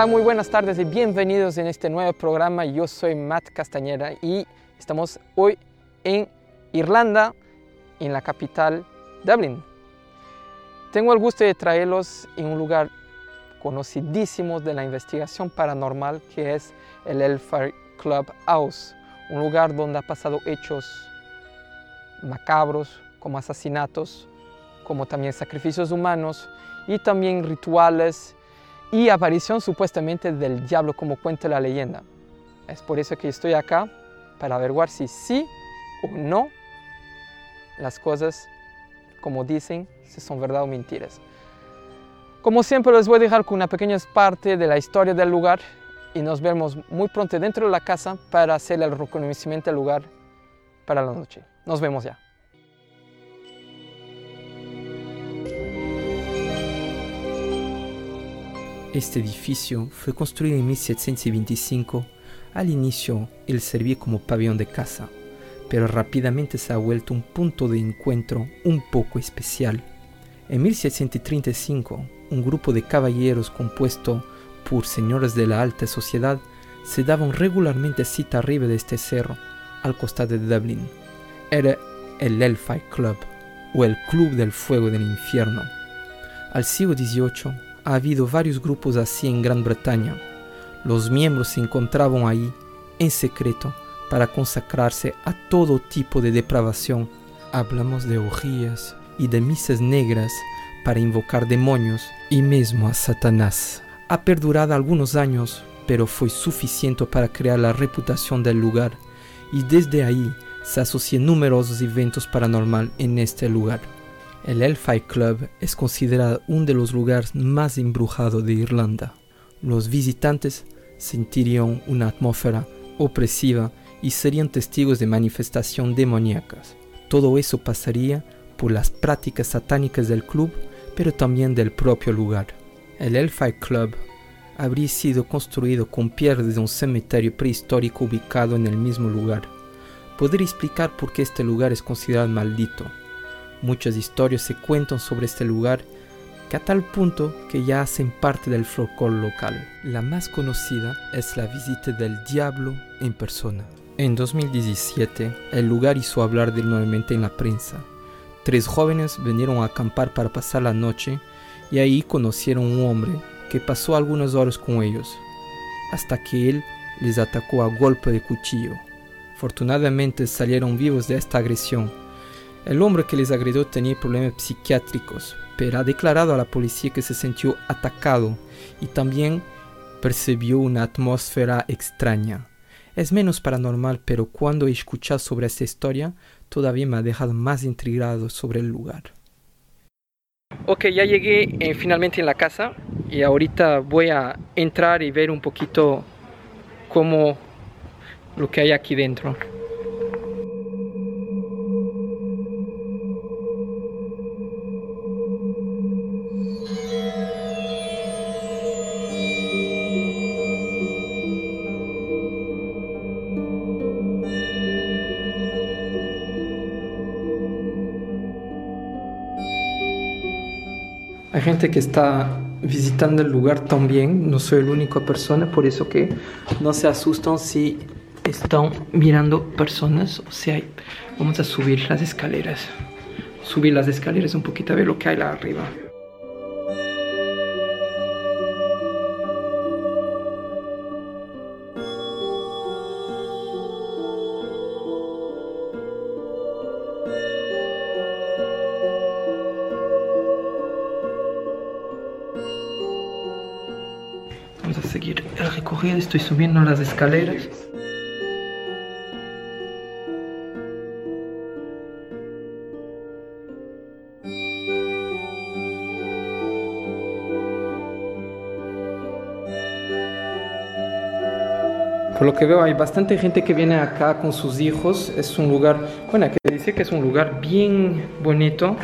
Hola, muy buenas tardes y bienvenidos en este nuevo programa. Yo soy Matt Castañeda y estamos hoy en Irlanda, en la capital Dublin. Tengo el gusto de traerlos en un lugar conocidísimo de la investigación paranormal que es el Hellfire Club House, un lugar donde ha pasado hechos macabros como asesinatos, como también sacrificios humanos y también rituales y aparición supuestamente del diablo como cuenta la leyenda. Es por eso que estoy acá, para averiguar si sí o no las cosas, como dicen, si son verdad o mentiras. Como siempre les voy a dejar con una pequeña parte de la historia del lugar y nos vemos muy pronto dentro de la casa para hacer el reconocimiento del lugar para la noche. Nos vemos ya. Este edificio fue construido en 1725. Al inicio, él servía como pabellón de caza, pero rápidamente se ha vuelto un punto de encuentro un poco especial. En 1735, un grupo de caballeros compuesto por señores de la alta sociedad se daban regularmente cita arriba de este cerro, al costado de Dublín. Era el Hellfire Club, o el Club del Fuego del Infierno. Al siglo XVIII, ha habido varios grupos así en Gran Bretaña. Los miembros se encontraban ahí en secreto para consacrarse a todo tipo de depravación. Hablamos de orgías y de misas negras para invocar demonios y mismo a Satanás. Ha perdurado algunos años, pero fue suficiente para crear la reputación del lugar y desde ahí se asocian numerosos eventos paranormal en este lugar. El Hellfire Club es considerado uno de los lugares más embrujados de Irlanda. Los visitantes sentirían una atmósfera opresiva y serían testigos de manifestaciones demoníacas. Todo eso pasaría por las prácticas satánicas del club, pero también del propio lugar. El Hellfire Club habría sido construido con piedras de un cementerio prehistórico ubicado en el mismo lugar. Podría explicar por qué este lugar es considerado maldito Muchas historias se cuentan sobre este lugar que a tal punto que ya hacen parte del folclore local. La más conocida es la visita del diablo en persona. En 2017, el lugar hizo hablar de nuevamente en la prensa. Tres jóvenes vinieron a acampar para pasar la noche y ahí conocieron un hombre que pasó algunas horas con ellos, hasta que él les atacó a golpe de cuchillo. Afortunadamente salieron vivos de esta agresión el hombre que les agredió tenía problemas psiquiátricos, pero ha declarado a la policía que se sintió atacado y también percibió una atmósfera extraña. Es menos paranormal, pero cuando he escuchado sobre esta historia, todavía me ha dejado más intrigado sobre el lugar. Ok, ya llegué eh, finalmente en la casa y ahorita voy a entrar y ver un poquito cómo lo que hay aquí dentro. Hay gente que está visitando el lugar también, no soy la única persona, por eso que no se asustan si están mirando personas, o sea, vamos a subir las escaleras, subir las escaleras un poquito a ver lo que hay arriba. Estoy subiendo las escaleras. Por lo que veo hay bastante gente que viene acá con sus hijos. Es un lugar, bueno, que dice que es un lugar bien bonito.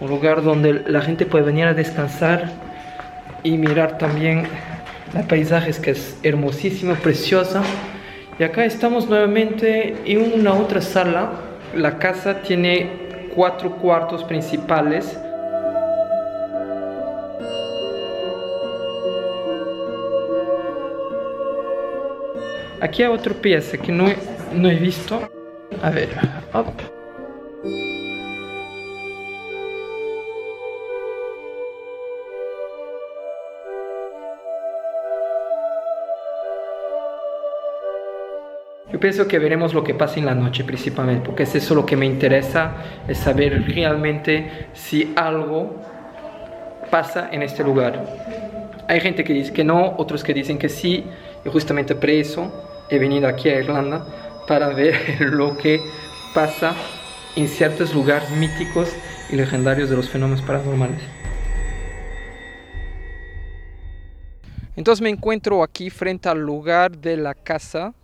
Un lugar donde la gente puede venir a descansar y mirar también el paisaje es que es hermosísima, preciosa. Y acá estamos nuevamente en una otra sala. La casa tiene cuatro cuartos principales. Aquí hay otra pieza que no he, no he visto. A ver, up. Pienso que veremos lo que pasa en la noche principalmente, porque es eso lo que me interesa, es saber realmente si algo pasa en este lugar. Hay gente que dice que no, otros que dicen que sí, y justamente por eso he venido aquí a Irlanda para ver lo que pasa en ciertos lugares míticos y legendarios de los fenómenos paranormales. Entonces me encuentro aquí frente al lugar de la casa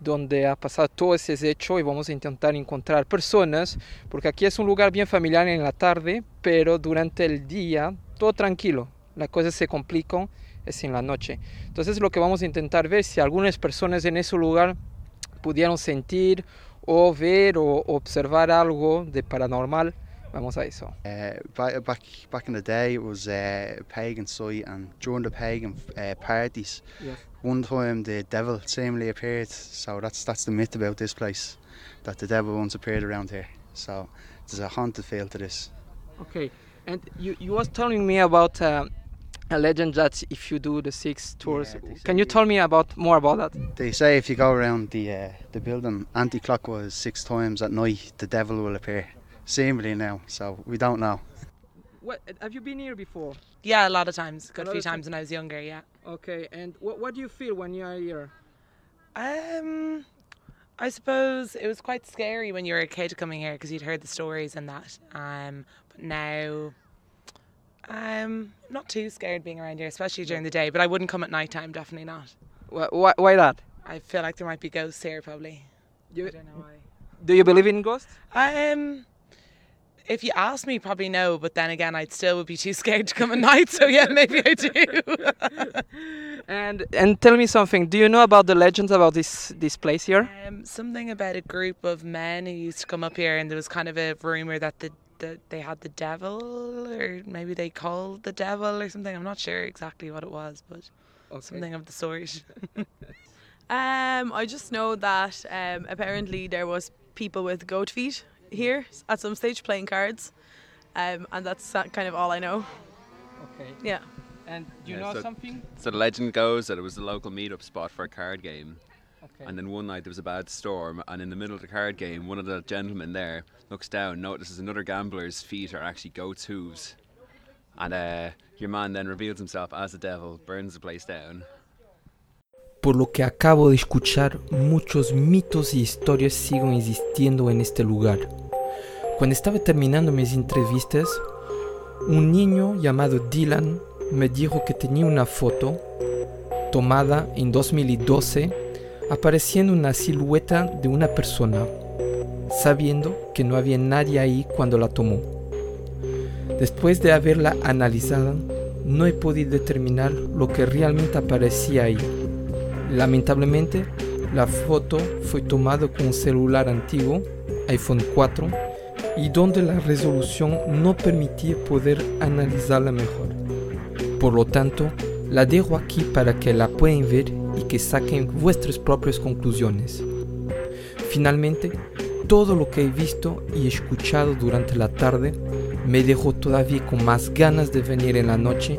donde ha pasado todo ese hecho y vamos a intentar encontrar personas, porque aquí es un lugar bien familiar en la tarde, pero durante el día todo tranquilo, las cosas se complican, es en la noche. Entonces lo que vamos a intentar ver si algunas personas en ese lugar pudieron sentir o ver o observar algo de paranormal. Vamos a eso. Uh, back, in the day, it was a pagan site, and during the pagan uh, parties, Yes. One time the devil seemingly appeared. So that's that's the myth about this place, that the devil once appeared around here. So there's a haunted feel to this. Okay, and you, you was telling me about uh, a legend that if you do the six tours, Yeah, can you tell me about more about that? They say if you go around the uh, the building anti-clockwise six times at night, the devil will appear. Seemingly now, so we don't know. What have you been here before? Yeah, a lot of times. Good lot few of ti- times when I was younger, yeah. Okay, and what, what do you feel when you are here? Um, I suppose it was quite scary when you were a kid coming here because you'd heard the stories and that. Um, but now, um, not too scared being around here, especially during the day. But I wouldn't come at night time, definitely not. Why, why, why that? I feel like there might be ghosts here, probably. You, I don't know why. do you believe in ghosts? Um, if you ask me, probably no. But then again, I'd still would be too scared to come at night. So yeah, maybe I do. And and tell me something. Do you know about the legends about this this place here? Um, something about a group of men who used to come up here, and there was kind of a rumor that the that they had the devil, or maybe they called the devil or something. I'm not sure exactly what it was, but something of the sort. Um, I just know that um, apparently there was people with goat feet here at some stage playing cards, um, and that's kind of all I know. Okay. Yeah. And do you Yeah, know so- something? So the legend goes that it was a local meetup spot for a card game. Okay. And then one night there was a bad storm, and in the middle of the card game, one of the gentlemen there looks down, notices another gambler's feet are actually goat's hooves. And uh, your man then reveals himself as the devil, burns the place down. Por lo que acabo de escuchar, muchos mitos y historias siguen existiendo en este lugar. Cuando estaba terminando mis entrevistas, un niño llamado Dylan me dijo que tenía una foto tomada en 2012 apareciendo una silueta de una persona, sabiendo que no había nadie ahí cuando la tomó. Después de haberla analizada, no he podido determinar lo que realmente aparecía ahí. Lamentablemente, la foto fue tomada con un celular antiguo, iPhone 4, y donde la resolución no permitía poder analizarla mejor. Por lo tanto, la dejo aquí para que la puedan ver y que saquen vuestras propias conclusiones. Finalmente, todo lo que he visto y escuchado durante la tarde me dejó todavía con más ganas de venir en la noche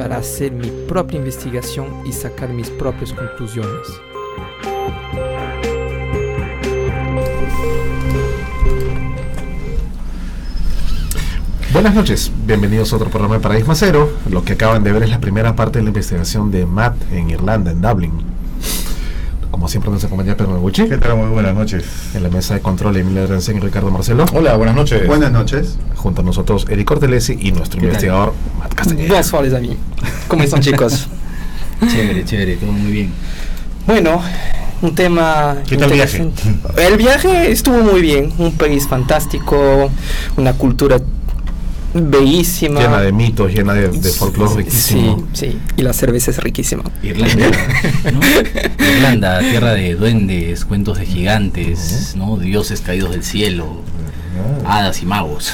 para hacer mi propia investigación y sacar mis propias conclusiones. Buenas noches, bienvenidos a otro programa de Paradigma Cero. Lo que acaban de ver es la primera parte de la investigación de Matt en Irlanda, en Dublin. Como siempre nos acompaña Pedro Meguchi. ¿Qué tal? Muy buenas noches. En la mesa de control Emilio Rensen y Ricardo Marcelo. Hola, buenas noches. Buenas noches. Junto a nosotros Eric Cortelesi y nuestro ¿Qué tal? investigador Matt Castañeda. Bonsoir les amis. ¿Cómo están chicos? Chévere, chévere, todo muy bien. Bueno, un tema ¿Qué tal el viaje? El viaje estuvo muy bien, un país fantástico, una cultura bellísima. Llena de mitos, llena de, de folclore Sí, riquísimo. sí, y la cerveza es riquísima. Irlanda, ¿no? Irlanda, tierra de duendes, cuentos de gigantes, ¿no? Dioses caídos del cielo. hadas y magos,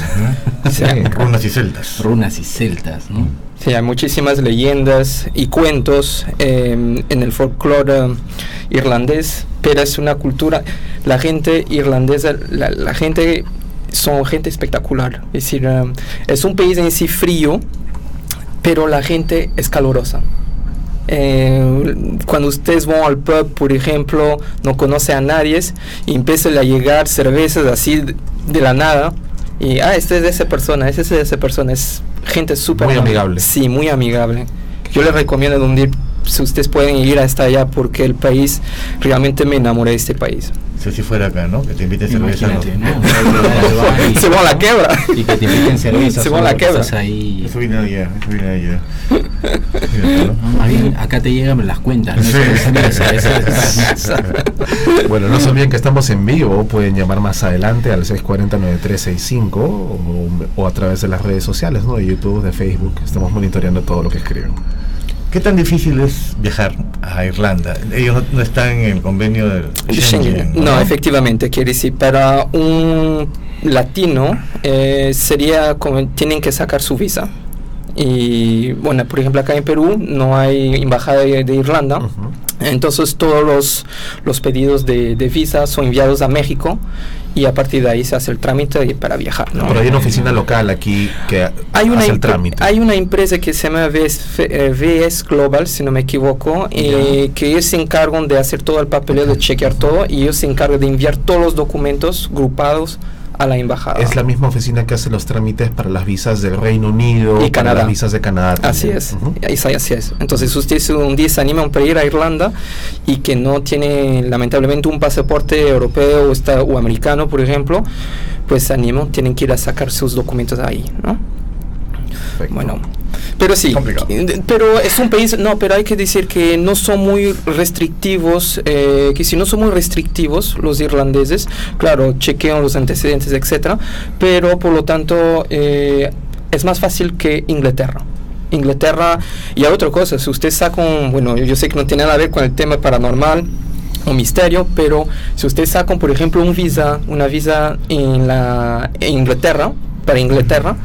Sí, runas y celtas. runas y celtas, ¿no? Sí, hay muchísimas leyendas y cuentos eh, en el folclore irlandés, pero es una cultura, la gente irlandesa, la, la gente son gente espectacular, es decir, eh, es un país en sí frío, pero la gente es calurosa. Eh, cuando ustedes van al pub, por ejemplo, no conoce a nadie y empiezan a llegar cervezas así de, la nada, y ah, este es de esa persona, este es de esa persona, es gente súper Muy amigable. Sí, muy amigable. Yo les recomiendo donde si ustedes pueden ir hasta allá porque el país, realmente me enamoré de este país. Si fuera acá, ¿no? Que te inviten cerveza. Imagínate, ¿no? ¿no? Se va a la quebra. Y que te inviten cerveza. Se va a la quebra. estás ahí. Eso viene de allá, eso viene de allá. Más bien, acá te llegan las cuentas. ¿no? Sí. Bueno, no se olviden que estamos en vivo. Pueden llamar más adelante al 640-9365 o, o a través de las redes sociales, ¿no? De YouTube, de Facebook. Estamos monitoreando todo lo que escriben. ¿Qué tan difícil es viajar a Irlanda? Ellos no, no están en el convenio del Schengen. No, efectivamente, quiere decir, para un latino eh, sería como tienen que sacar su visa. Y bueno, por ejemplo, acá en Perú no hay embajada de, de Irlanda. Entonces todos los, los pedidos de, de visa son enviados a México y a partir de ahí se hace el trámite para viajar. ¿no? Pero hay una oficina local aquí que Hay una, hace el trámite. hay una empresa que se llama VS, eh, VS Global, si no me equivoco, eh, que ellos se encargan de hacer todo el papeleo, de chequear todo, y ellos se encargan de enviar todos los documentos grupados a la embajada. Es la misma oficina que hace los trámites para las visas del Reino Unido Y para Canadá. las visas de Canadá. Así también. así es. Entonces ustedes un día se animan para ir a Irlanda y que no tiene lamentablemente un pasaporte europeo o, está- o americano, por ejemplo, pues se animan, tienen que ir a sacar sus documentos ahí, ¿no? Perfecto. Bueno, pero sí, Complicado. que- pero es un país, no, pero hay que decir que no son muy restrictivos, eh, que si no son muy restrictivos los irlandeses, claro, chequean los antecedentes, etcétera, pero por lo tanto eh, es más fácil que Inglaterra. Inglaterra, y hay otra cosa, si usted saca un, bueno, yo sé que no tiene nada que ver con el tema paranormal, o misterio, pero si usted saca, por ejemplo, un visa, una visa en la en Inglaterra, para Inglaterra,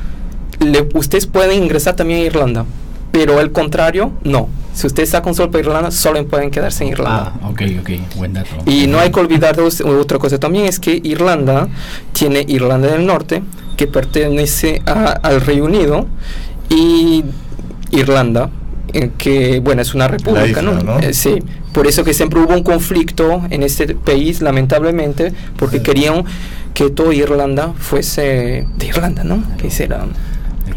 le, ustedes pueden ingresar también a Irlanda, pero el contrario, no. Si ustedes sacan solo para Irlanda, solo pueden quedarse en Irlanda. Ah, ok, ok, buen dato. Y no hay que olvidar dos- otra cosa también, es que Irlanda tiene Irlanda del Norte, que pertenece a- al Reino Unido, y Irlanda, eh, que bueno, es una república, isla, ¿no? ¿no? Eh, sí, por eso que siempre hubo un conflicto en este país, lamentablemente, porque querían que toda Irlanda fuese de Irlanda, ¿no? Que hiciera Ahí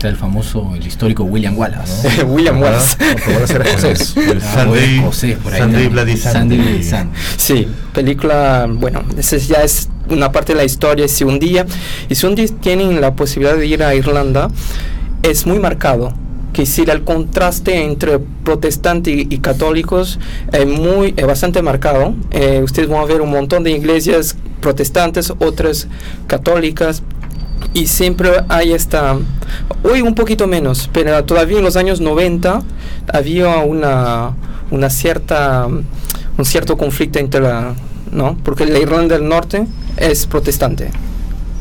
Está el famoso, el histórico William Wallace. William Ajá. Wallace. Porque van a ser escocés. Por ahí. Bloody. Sunday Bloody Sunday. Sí, película, bueno, esa ya es una parte de la historia. Si un día, y si un día tienen la posibilidad de ir a Irlanda, es muy marcado. Que decir, el contraste entre protestantes y, y católicos es muy, es bastante marcado. Eh, ustedes van a ver un montón de iglesias protestantes, otras católicas, y siempre hay esta, hoy un poquito menos, pero todavía en los años 90 había una, una cierta, un cierto conflicto entre la, ¿no? Porque la Irlanda del Norte es protestante.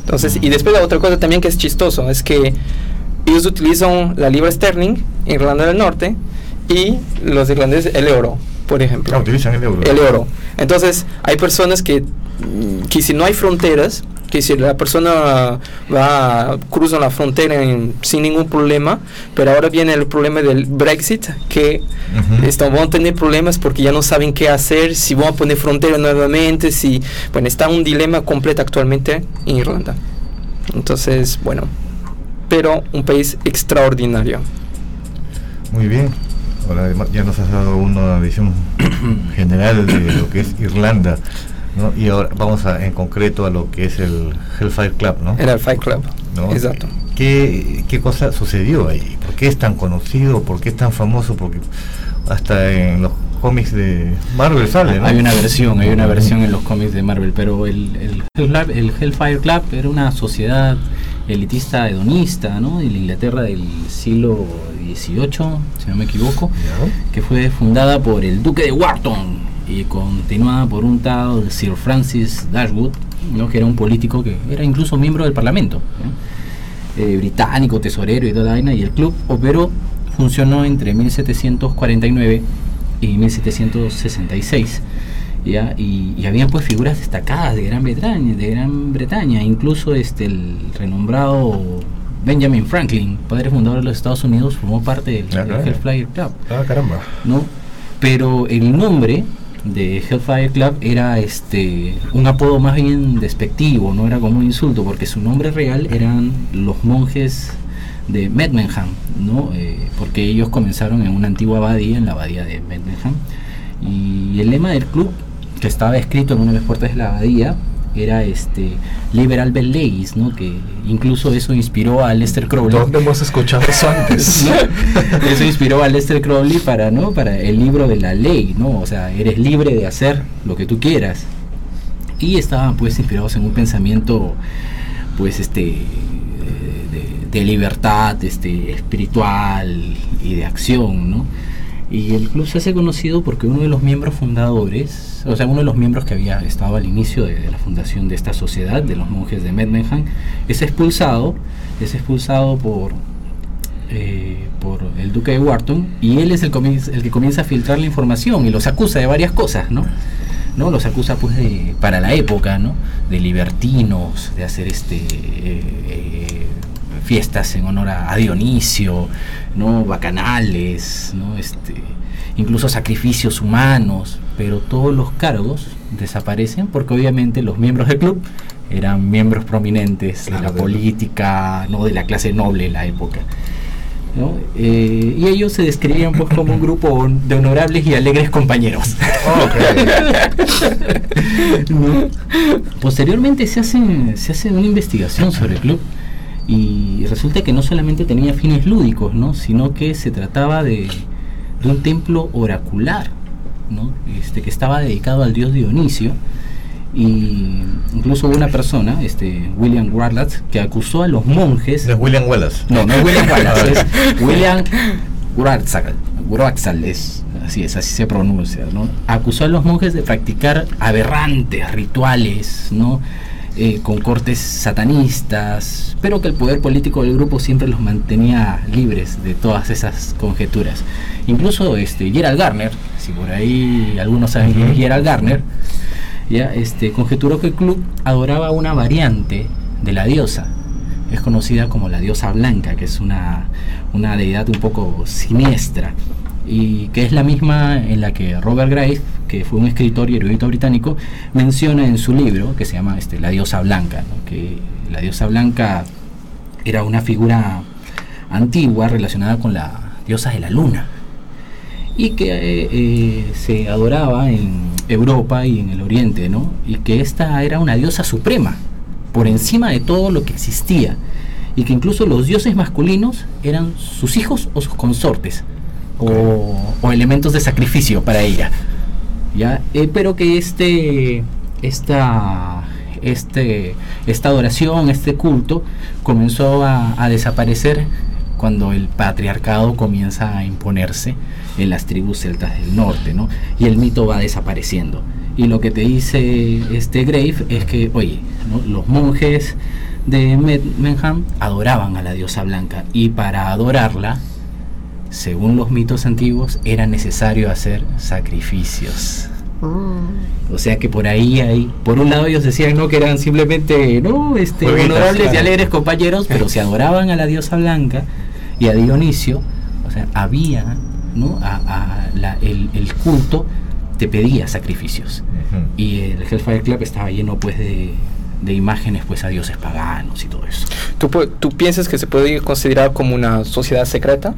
Entonces, y después la otra cosa también que es chistoso, es que ellos utilizan la libra sterling Irlanda del Norte y los irlandeses el euro, por ejemplo Ah, utilizan el euro. el euro. Entonces, hay personas que, que si no hay fronteras, que si la persona va, cruza la frontera en- sin ningún problema, pero ahora viene el problema del Brexit, que Ujú. esto, van a tener problemas porque ya no saben qué hacer, si van a poner frontera nuevamente, si, bueno, está un dilema completo actualmente en Irlanda. Entonces, bueno, pero un país extraordinario. Muy bien. Ahora además, ya nos has dado una visión general de lo que es Irlanda. ¿no? Y ahora vamos a, en concreto a lo que es el Hellfire Club. ¿no? El Fight Club. ¿No? Exacto. ¿Qué, ¿Qué cosa sucedió ahí? ¿Por qué es tan conocido? ¿Por qué es tan famoso? Porque hasta en los cómics de Marvel sale, ¿no? Hay una versión, hay una versión en los cómics de Marvel, pero el, el, Hell Club- el Hellfire Club era una sociedad elitista hedonista, ¿no? De la Inglaterra del siglo XVIII, si no me equivoco, Ya. que fue fundada por el Duque de Wharton y continuada por un tal Sir Francis Dashwood, ¿no? que era un político que era incluso miembro del Parlamento, ¿no? eh, británico, tesorero y toda la vaina, y el club operó, funcionó entre 1749 y 1766. ¿Ya? Y, y habían pues figuras destacadas de Gran Bretaña, de Gran Bretaña, incluso este el renombrado Benjamin Franklin, padre fundador de los Estados Unidos, formó parte del, Ah, del. Hellfire Club. Ah, caramba. ¿no? Pero el nombre de Hellfire Club era este un apodo más bien despectivo, no era como un insulto, porque su nombre real eran los monjes de Medmenham, ¿no? Eh, porque ellos comenzaron en una antigua abadía, en la abadía de Medmenham, y el lema del club, que estaba escrito en una de las puertas de la abadía, era este Liberal Belays, ¿no? Que incluso eso inspiró a Lester Crowley. ¿Dónde hemos escuchado eso antes? ¿no? Eso inspiró a Lester Crowley para, ¿no? para el libro de la ley, ¿no? O sea, eres libre de hacer lo que tú quieras. Y estaban pues inspirados en un pensamiento pues este eh, de, de libertad este espiritual y de acción, ¿no? Y el club se hace conocido porque uno de los miembros fundadores, o sea, uno de los miembros que había estado al inicio de, la fundación de esta sociedad, de los monjes de Medmenham, es expulsado, es expulsado por, eh, por el duque de Wharton y él es el, el que comienza a filtrar la información y los acusa de varias cosas, ¿no? ¿no? Los acusa pues de, para la época, ¿no? De libertinos, de hacer este eh, eh, fiestas en honor a Dionisio, ¿no? Bacanales, ¿no? Este, incluso sacrificios humanos, pero todos los cargos desaparecen porque obviamente los miembros del club eran miembros prominentes Claro, de la de- política, ¿no? de la clase noble de la época. ¿no? Eh, y ellos se describían pues como un grupo de honorables y alegres compañeros. ¿no? Posteriormente se hace, se hace una investigación sobre el club y resulta que no solamente tenía fines lúdicos, ¿no? sino que se trataba de, de un templo oracular, ¿no? este, que estaba dedicado al dios Dionisio. Y incluso hubo una persona, este William Warlatz, que acusó a los monjes. No es William Wallace. No, no es William Wallace, es William Wraxall es, así es, así se pronuncia, ¿no? Acusó a los monjes de practicar aberrantes rituales, ¿no? Eh, con cortes satanistas, pero que el poder político del grupo siempre los mantenía libres de todas esas conjeturas. Incluso este Gerald Garner, si por ahí algunos saben quién es Gerald Garner, ya este conjeturó que el club adoraba una variante de la diosa, es conocida como la diosa blanca, que es una, una deidad un poco siniestra y que es la misma en la que Robert Graves, que fue un escritor y erudito británico, menciona en su libro que se llama este, La diosa blanca, que la diosa blanca era una figura antigua relacionada con la diosa de la luna y que eh, eh, se adoraba en Europa y en el Oriente, ¿no? Y que esta era una diosa suprema, por encima de todo lo que existía, y que incluso los dioses masculinos eran sus hijos o sus consortes, o, elementos de sacrificio para ella, ¿ya? Eh, pero que este, esta, este, esta adoración, este culto, comenzó a, desaparecer cuando el patriarcado comienza a imponerse en las tribus celtas del norte, ¿no? Y el mito va desapareciendo. Y lo que te dice este Grave es que, oye, los monjes de Medmenham adoraban a la diosa blanca y para adorarla, según los mitos antiguos, era necesario hacer sacrificios. O sea que por ahí hay, por un lado ellos decían no que eran simplemente no este honorables y alegres compañeros, pero se adoraban a la diosa blanca y a Dionisio, o sea, había ¿no? a, a la- el, el culto te pedía sacrificios. Y el Hellfire Club estaba lleno pues de, de imágenes pues a dioses paganos y todo eso. ¿Tú, ¿Tú piensas que se puede considerar como una sociedad secreta?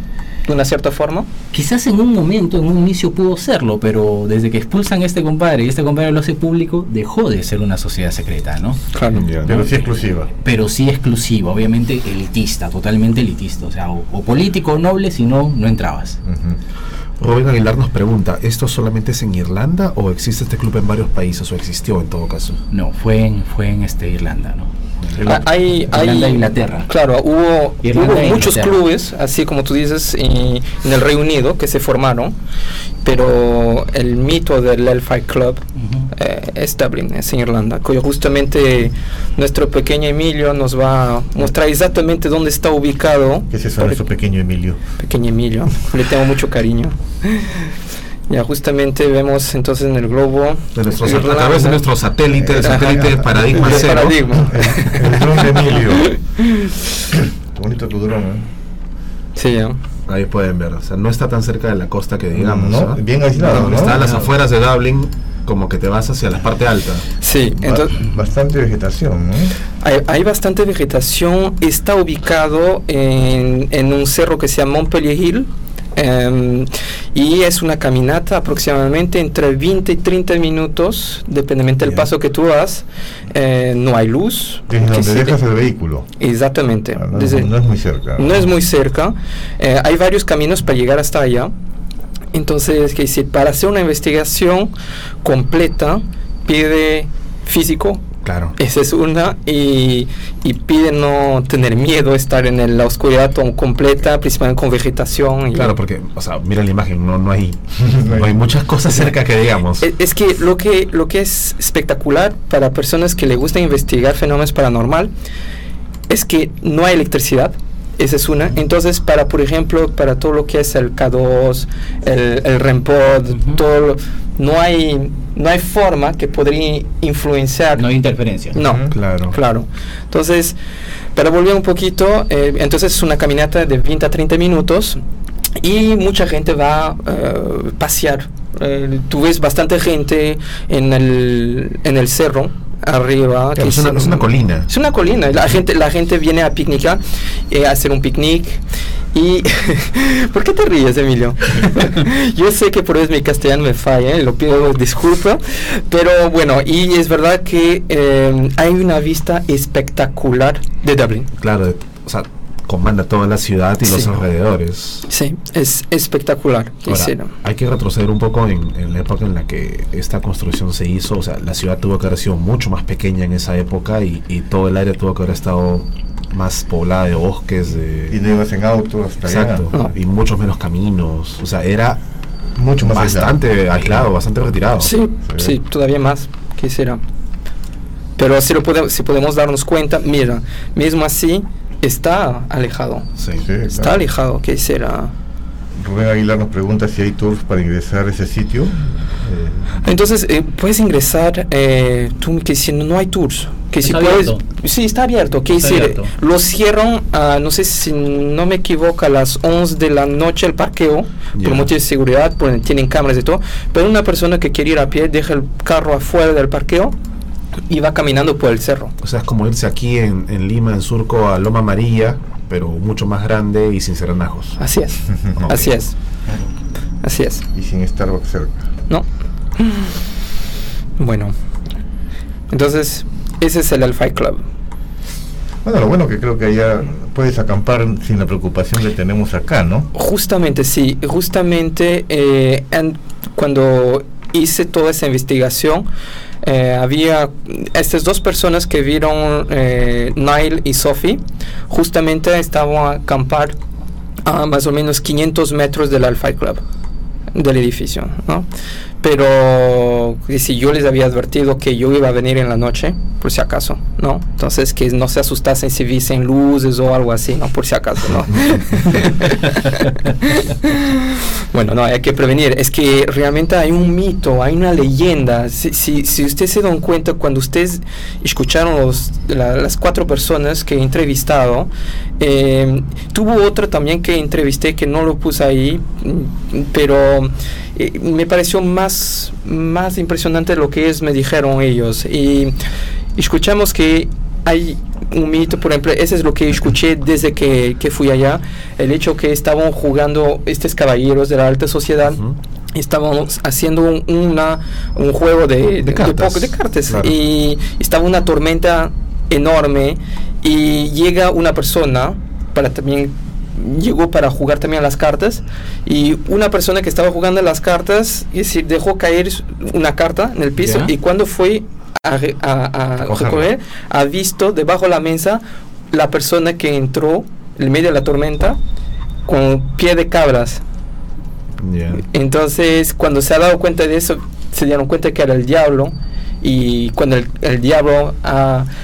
De una cierta forma. Quizás en un momento, en un inicio pudo serlo, pero desde que expulsan a este compadre y este compadre lo hace público, dejó de ser una sociedad secreta, ¿no? Claro. Ya. Pero sí exclusiva. Pero sí exclusiva, obviamente elitista, totalmente elitista. O sea, o, o político o noble, si no, no entrabas. Ujú. Rubén Aguilar nos pregunta, ¿esto solamente es en Irlanda o existe este club en varios países o existió en todo caso? No, fue en, fue en este Irlanda, ¿no? Ah, Hay, hay, Irlanda Inglaterra. Claro, hubo, Irlanda hubo muchos Inglaterra. clubes, así como tú dices, y- en el Reino Unido que se formaron, pero el mito del Hellfire Club eh, es Dublin, es en Irlanda, que justamente nuestro pequeño Emilio nos va a mostrar exactamente dónde está ubicado. ¿Qué es eso, nuestro pequeño Emilio? Pequeño Emilio, le tengo mucho cariño. Ya justamente vemos entonces en el globo De nuestro, a Irlanda. través de nuestro satélite, el Ajá. satélite Paradigma De Cero. Paradigma. El dron de Emilio. Qué bonito tu dron, ¿eh? Sí, ya. Ahí pueden ver, o sea, no está tan cerca de la costa que digamos. No, bien aislado, ¿no? Está a las afueras de Dublin, como que te vas hacia la parte alta. Sí, Ba- entonces bastante vegetación, ¿no? hay, hay bastante vegetación. Está ubicado en, en un cerro que se llama Montpellier Hill. Em, y es una caminata aproximadamente entre 20 y 30 minutos, dependientemente del paso que tú das. Eh, no hay luz. Desde donde dejas el vehículo. Exactamente. Ah, no, desde- no es muy cerca. No es muy cerca. Eh, hay varios caminos para llegar hasta allá. Entonces, que para hacer una investigación completa, pide físico, Claro. esa es una, y, y pide no tener miedo estar en el- la oscuridad completa, principalmente con vegetación. y- Claro, porque, o sea, mira la imagen, no, no, hay, no hay muchas cosas cerca que digamos. Es, es que lo que lo que es espectacular para personas que le gusta investigar fenómenos paranormal es que no hay electricidad. Esa es una. Entonces, para, por ejemplo, para todo lo que es el K2, el, el REM pod, Ujú. todo lo- no hay no hay forma que podría influenciar. No hay interferencia. No. Claro. Claro. Entonces, para volver un poquito, eh, entonces es una caminata de 20 a 30 minutos y mucha gente va a pasear. Eh, tú ves bastante gente en el, en el cerro arriba. Claro, es, una, es una colina. es una colina. La gente, la gente viene a picnicar, eh, a hacer un picnic. Y ¿por qué te ríes, Emilio? Yo sé que por eso mi castellano me falla, eh, lo pido disculpa, pero bueno, y es verdad que eh, hay una vista espectacular de Dublin. Claro, o sea, comanda toda la ciudad y los alrededores. Sí, es espectacular. Ahora, quisiera. hay que retroceder un poco en, en la época en la que esta construcción se hizo. O sea, la ciudad tuvo que haber sido mucho más pequeña en esa época y, y todo el área tuvo que haber estado más poblada de bosques, de... Y no ibas en auto hasta allá. Exacto, No. y muchos menos caminos. O sea, era Mucho más bastante aislado, bastante retirado. Sí, sí, todavía más quisiera. Pero si, lo podemos, si podemos darnos cuenta, mira, mismo así está alejado. Sí. Sí, Está claro. alejado, ¿qué será? Rubén Aguilar nos pregunta si hay tours para ingresar a ese sitio. Eh, Entonces, eh, puedes ingresar, eh, tú que si no, no hay tours. Que si Está puedes, abierto. sí, está abierto. Que Está decir, abierto. lo cierran, a, no sé si no me equivoco, a las 11 de la noche el parqueo, Ya. por motivos de seguridad, tienen cámaras y todo. Pero una persona que quiere ir a pie deja el carro afuera del parqueo y va caminando por el cerro. O sea, es como irse aquí en, en Lima, en Surco, a Loma Amarilla, pero mucho más grande y sin serenajos. Así es, Ok. así es, así es. y sin Starbucks cerca. ¿No? Bueno, entonces ese es el Alpha Club. Bueno, lo bueno que creo que allá puedes acampar sin la preocupación que tenemos acá, ¿no? Justamente, sí, justamente eh, en- cuando hice toda esa investigación, eh, había estas dos personas que vieron eh, Nile y Sophie, justamente estaban a acampar a más o menos 500 metros del Alpha Club, del edificio, ¿no? Pero si yo les había advertido que yo iba a venir en la noche, por si acaso, ¿no? Entonces que no se asustasen si viesen luces o algo así, ¿no? Por si acaso, ¿no? bueno, no, hay que prevenir. Es que realmente hay un mito, hay una leyenda. Si, si, si ustedes se dan cuenta, cuando ustedes escucharon los, la- las cuatro personas que he entrevistado, eh, tuvo otra también que entrevisté que no lo puse ahí, pero eh, me pareció más, más impresionante lo que es, me dijeron ellos. Y escuchamos que hay un mito, por ejemplo, ese es lo que escuché desde que, que fui allá, el hecho que estaban jugando estos caballeros de la alta sociedad. Ujú. Estábamos haciendo un, una, un juego de, de, cartas, de cartas claro. y estaba una tormenta enorme y llega una persona para también llegó para jugar también a las cartas y una persona que estaba jugando a las cartas es decir dejó caer una carta en el piso y cuando fue a, a- a recoger, ha visto debajo de la mesa la persona que entró en medio de la tormenta con pie de cabras. Entonces, cuando se ha dado cuenta de eso, se dieron cuenta que era el diablo. Y cuando el, el diablo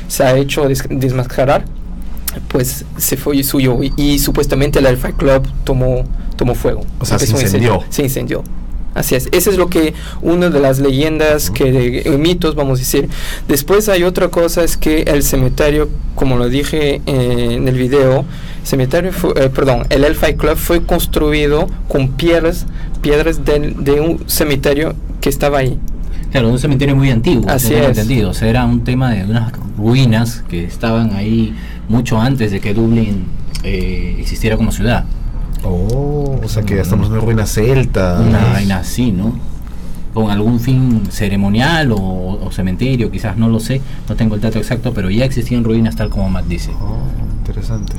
se ha hecho des- desmascarar, pues se fue suyo. Y, y supuestamente el Alpha Club tomó, tomó fuego. O sea, se incendió. Se incendió. Así es. Esa es lo que una de las leyendas que eh, mitos vamos a decir. Después hay otra cosa es que el cementerio, como lo dije eh, en el video, cementerio fue- eh, perdón, el Elfai Club fue construido con piedras, piedras del- de un cementerio que estaba ahí. Claro, un cementerio muy antiguo, Así es. entendido. O sea, era un tema de unas ruinas que estaban ahí mucho antes de que Dublín eh, existiera como ciudad. Oh, o sea que ya estamos en una ruina celta. Una vaina así, ¿no? Con algún fin ceremonial o, o cementerio, quizás no lo sé, no tengo el dato exacto, pero ya existían ruinas tal como Matt dice. Oh, interesante.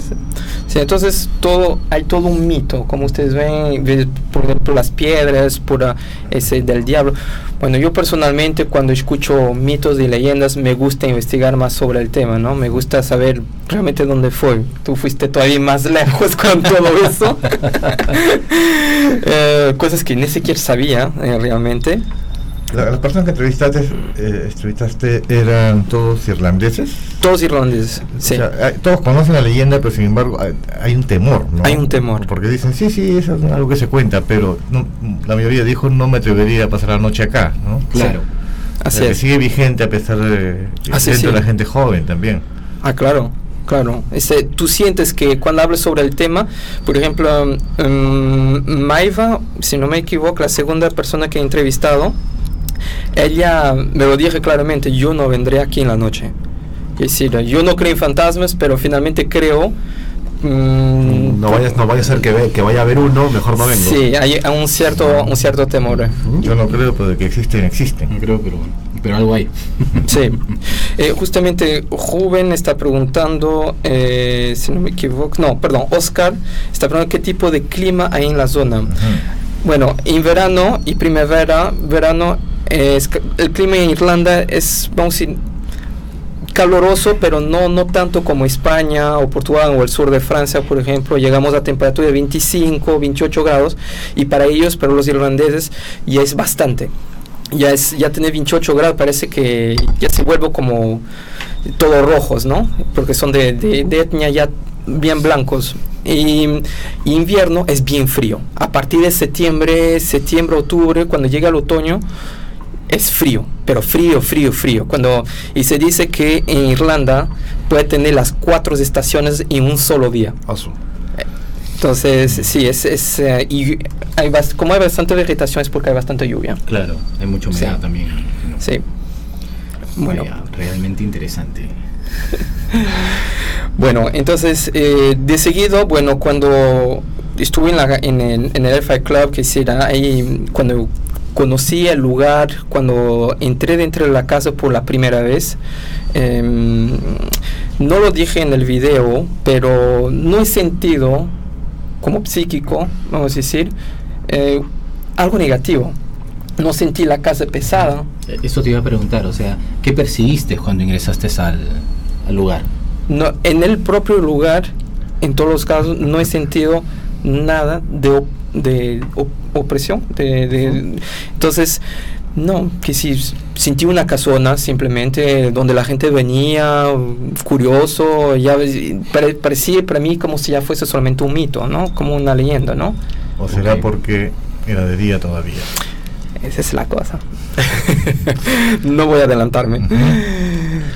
Sí, entonces todo, hay todo un mito, como ustedes ven, ve- por ejemplo las piedras, por ah, ese del diablo. Bueno, yo personalmente cuando escucho mitos y leyendas me gusta investigar más sobre el tema, ¿no? Me gusta saber realmente dónde fue. Tú fuiste todavía más lejos con todo eso. Eh, cosas que ni siquiera sabía eh, realmente. La- las personas que entrevistaste, eh, entrevistaste eran todos irlandeses. Todos irlandeses, sí. O sea, hay- todos conocen la leyenda, pero sin embargo hay, hay un temor, ¿no? Hay un temor. Porque dicen, sí, sí, eso es algo que se cuenta, pero no- la mayoría dijo, no me atrevería a pasar la noche acá, ¿no? Claro. Así sea, que es. sigue vigente a pesar de Así dentro de sí. la gente joven también. Ah, claro, claro. Este, tú sientes que cuando hablas sobre el tema, por ejemplo, mm, Maiva, si no me equivoco, la segunda persona que he entrevistado, ella me lo dije claramente, yo no vendré aquí en la noche. Es decir, yo no creo en fantasmas, pero finalmente creo... mm, No vaya, no vaya a ser que, ve- que vaya a haber uno, mejor no vengo. Sí, hay un cierto, un cierto temor. Yo no creo, pero de que existen, existen. No creo, pero, pero algo hay. Sí, Eh, justamente Juven está preguntando, eh, si no me equivoco, no, perdón, Oscar está preguntando qué tipo de clima hay en la zona. Bueno, en verano y primavera, verano, es, el clima en Irlanda es, vamos a decir, caloroso, pero no, no tanto como España o Portugal o el sur de Francia, por ejemplo. Llegamos a temperatura de 25, 28 grados y para ellos, para los irlandeses, ya es bastante. Ya, es, ya tener 28 grados parece que ya se vuelve como todos rojos, ¿no? Porque son de, de, de etnia ya bien blancos. Y invierno es bien frío. A partir de septiembre, septiembre, octubre, cuando llega el otoño, es frío, pero frío, frío, frío. Cuando, y se dice que en Irlanda puede tener las cuatro estaciones en un solo día. Entonces, sí, es, es eh, y hay como hay bastante vegetación es porque hay bastante lluvia. Claro, hay mucha humedad Sí. también. ¿no? Sí. Bueno, Vaya, realmente interesante. bueno, entonces eh, de seguido, bueno, cuando estuve en, la, en el, en el Club, que será ahí, cuando conocí el lugar, cuando entré dentro de la casa por la primera vez, em, no lo dije en el video, pero no he sentido, como psíquico, vamos a decir, eh, algo negativo. No sentí la casa pesada. Eh, Eso te iba a preguntar, o sea, ¿qué percibiste cuando ingresaste al, al lugar? No, en el propio lugar, en todos los casos, no he sentido nada de, de op- opresión. De, de- entonces, no, que si sentí una casona simplemente donde la gente venía curioso, ya pare- parecía para mí como si ya fuese solamente un mito, ¿no? Como una leyenda, ¿no? O será Ok. porque era de día todavía. Esa es la cosa. no voy a adelantarme.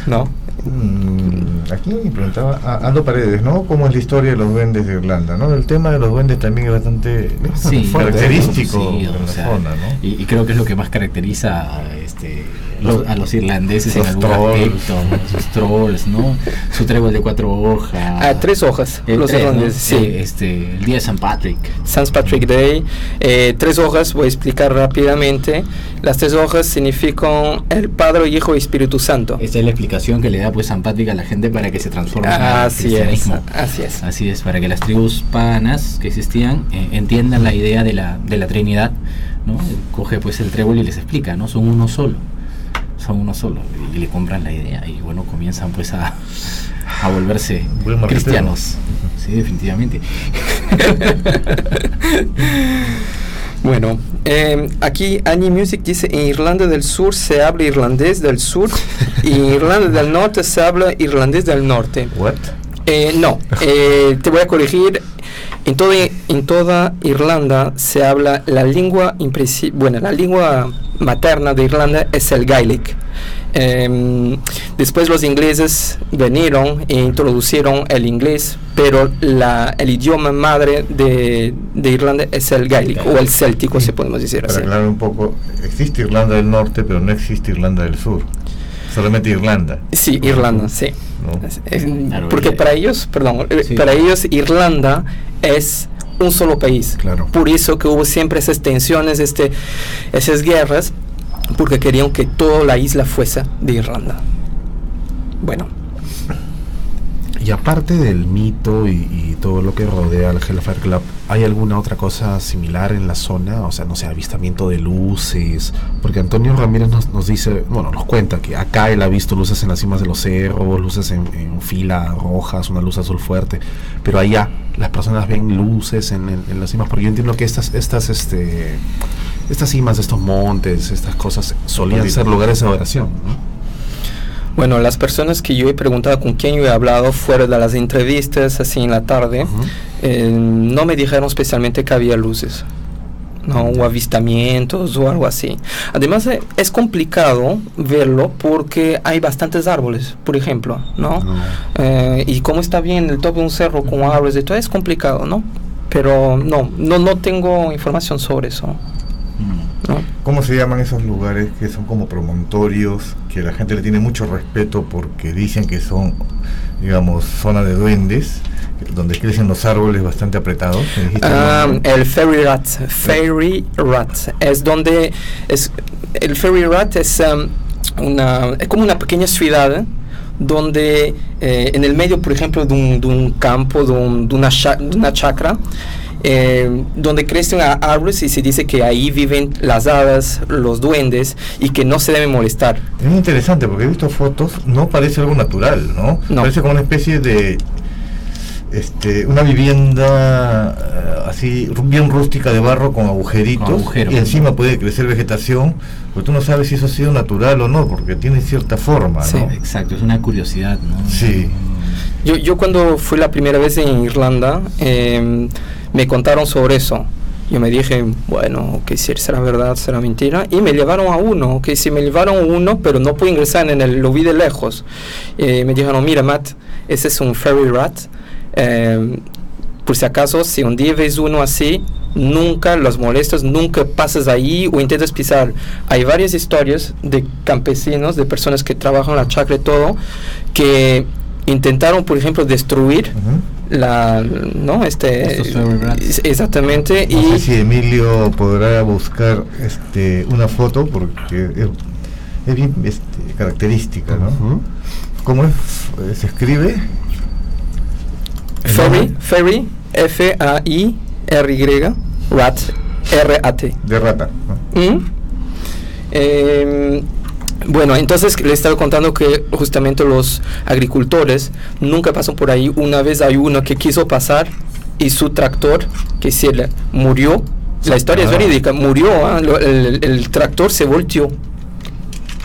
No. Mm, Aquí me preguntaba a Aldo Paredes, ¿no? ¿Cómo es la historia de los duendes de Irlanda? ¿no? El tema de los duendes también es bastante Sí, característico sí, de la zona, ¿no? y, y creo que es lo que más caracteriza a, este, los- a los irlandeses Los en algún trolls. aspecto, sus trolls, ¿no? Su trébol de cuatro hojas. Ah, tres hojas, El los tres, ¿no? irlandeses, sí. Eh, este, el día de San Patrick. St. Patrick Day. Eh, tres hojas, voy a explicar rápidamente. Las tres hojas significan el Padre, Hijo y Espíritu Santo. Esta es la explicación que le da pues San Patrick a la gente para que se transforme al Así es, cristianismo. así es. Así es, para que las tribus paganas que existían eh, entiendan la idea de la, de la Trinidad, ¿no? Coge pues el trébol y les explica, ¿no? Son uno solo. Son uno solo y le compran la idea y bueno, comienzan pues a, a volverse Buen marquetero. cristianos. Sí, definitivamente. Bueno, eh, aquí Annie Music dice en Irlanda del Sur se habla irlandés del sur y en Irlanda del Norte se habla irlandés del norte. What? Eh, no, eh, te voy a corregir. En toda, en toda Irlanda se habla la lengua bueno, la lengua materna de Irlanda es el Gaelic. Em, después los ingleses vinieron e introducieron el inglés, pero la, el idioma madre de, de Irlanda es el Gaelic o el céltico, si podemos decir Para así. aclarar un poco, existe Irlanda del Norte, pero no existe Irlanda del Sur. Solamente Irlanda. Sí, Irlanda, sí. ¿no? Es- es- Claro, porque para ellos, perdón, eh, Sí. para ellos Irlanda es un solo país. Claro. Por eso que hubo siempre esas tensiones, este, esas guerras, porque querían que toda la isla fuese de Irlanda. Bueno, Y aparte del mito y, y todo lo que rodea al Hellfire Club, ¿hay alguna otra cosa similar en la zona? O sea, no sé, avistamiento de luces. Porque Antonio Ramírez nos, nos dice, bueno, nos cuenta que acá él ha visto luces en las cimas de los cerros, luces en, en fila rojas, una luz azul fuerte. Pero allá las personas ven luces en, en- en las cimas. Porque yo entiendo que estas, estas, este, estas cimas de estos montes, estas cosas solían ser lugares de adoración, ¿no? Bueno, las personas que yo he preguntado con quién yo he hablado fuera de las entrevistas, así en la tarde, eh, no me dijeron especialmente que había luces. ¿no? o avistamientos o algo así. Además eh, es complicado verlo porque hay bastantes árboles, por ejemplo, ¿no? No. Eh, y como está bien el tope de un cerro con árboles y todo es complicado, ¿no? Pero no, no, no tengo información sobre eso. ¿No? ¿Cómo se llaman esos lugares que son como promontorios, que la gente le tiene mucho respeto porque dicen que son, digamos, zona de duendes, donde crecen los árboles bastante apretados? ¿Me dijiste el Fairy Rat, Fairy Rat, es donde es el Fairy Rat es um, una es como una pequeña ciudad donde eh, en el medio, por ejemplo, de un, de un campo, de, un- de una, de una chacra, eh, donde crecen árboles y se dice que ahí viven las hadas, los duendes y que no se deben molestar. Es interesante porque he visto fotos, no parece algo natural, ¿no? No. Parece como una especie de este, una vivienda eh, así bien rústica de barro con agujeritos Con y encima puede crecer vegetación, pero tú no sabes si eso ha sido natural o no, porque tiene cierta forma, Sí. ¿no? Exacto, es una curiosidad, ¿no? Sí. Yo, yo cuando fui la primera vez en Irlanda, eh, me contaron sobre eso. Yo me dije, bueno, que si será verdad, será mentira. Y me llevaron a uno, que si me llevaron uno, pero no pude ingresar en el, lo vi de lejos. Eh, me dijeron, mira, Matt, ese es un fairy rat. Eh, por si acaso, si un día ves uno así, nunca los molestas, nunca pasas ahí o intentas pisar. Hay varias historias de campesinos, de personas que trabajan la chacra y todo, que intentaron, por ejemplo, destruir. La, ¿no? Este, es- exactamente, No sé y si Emilio podrá buscar este, una foto porque es, es bien este, característica, ¿no? ¿Cómo es? ¿Se escribe? Ferry, Ferry, F-A-I-R-Y, Rat, R-A-T. De rata. ¿no? ¿Mm? Eh, bueno, entonces le estaba contando que justamente los agricultores nunca pasan por ahí. Una vez hay uno que quiso pasar y su tractor, que se le murió. La historia es verídica, murió, ¿ah? El, el tractor se volteó.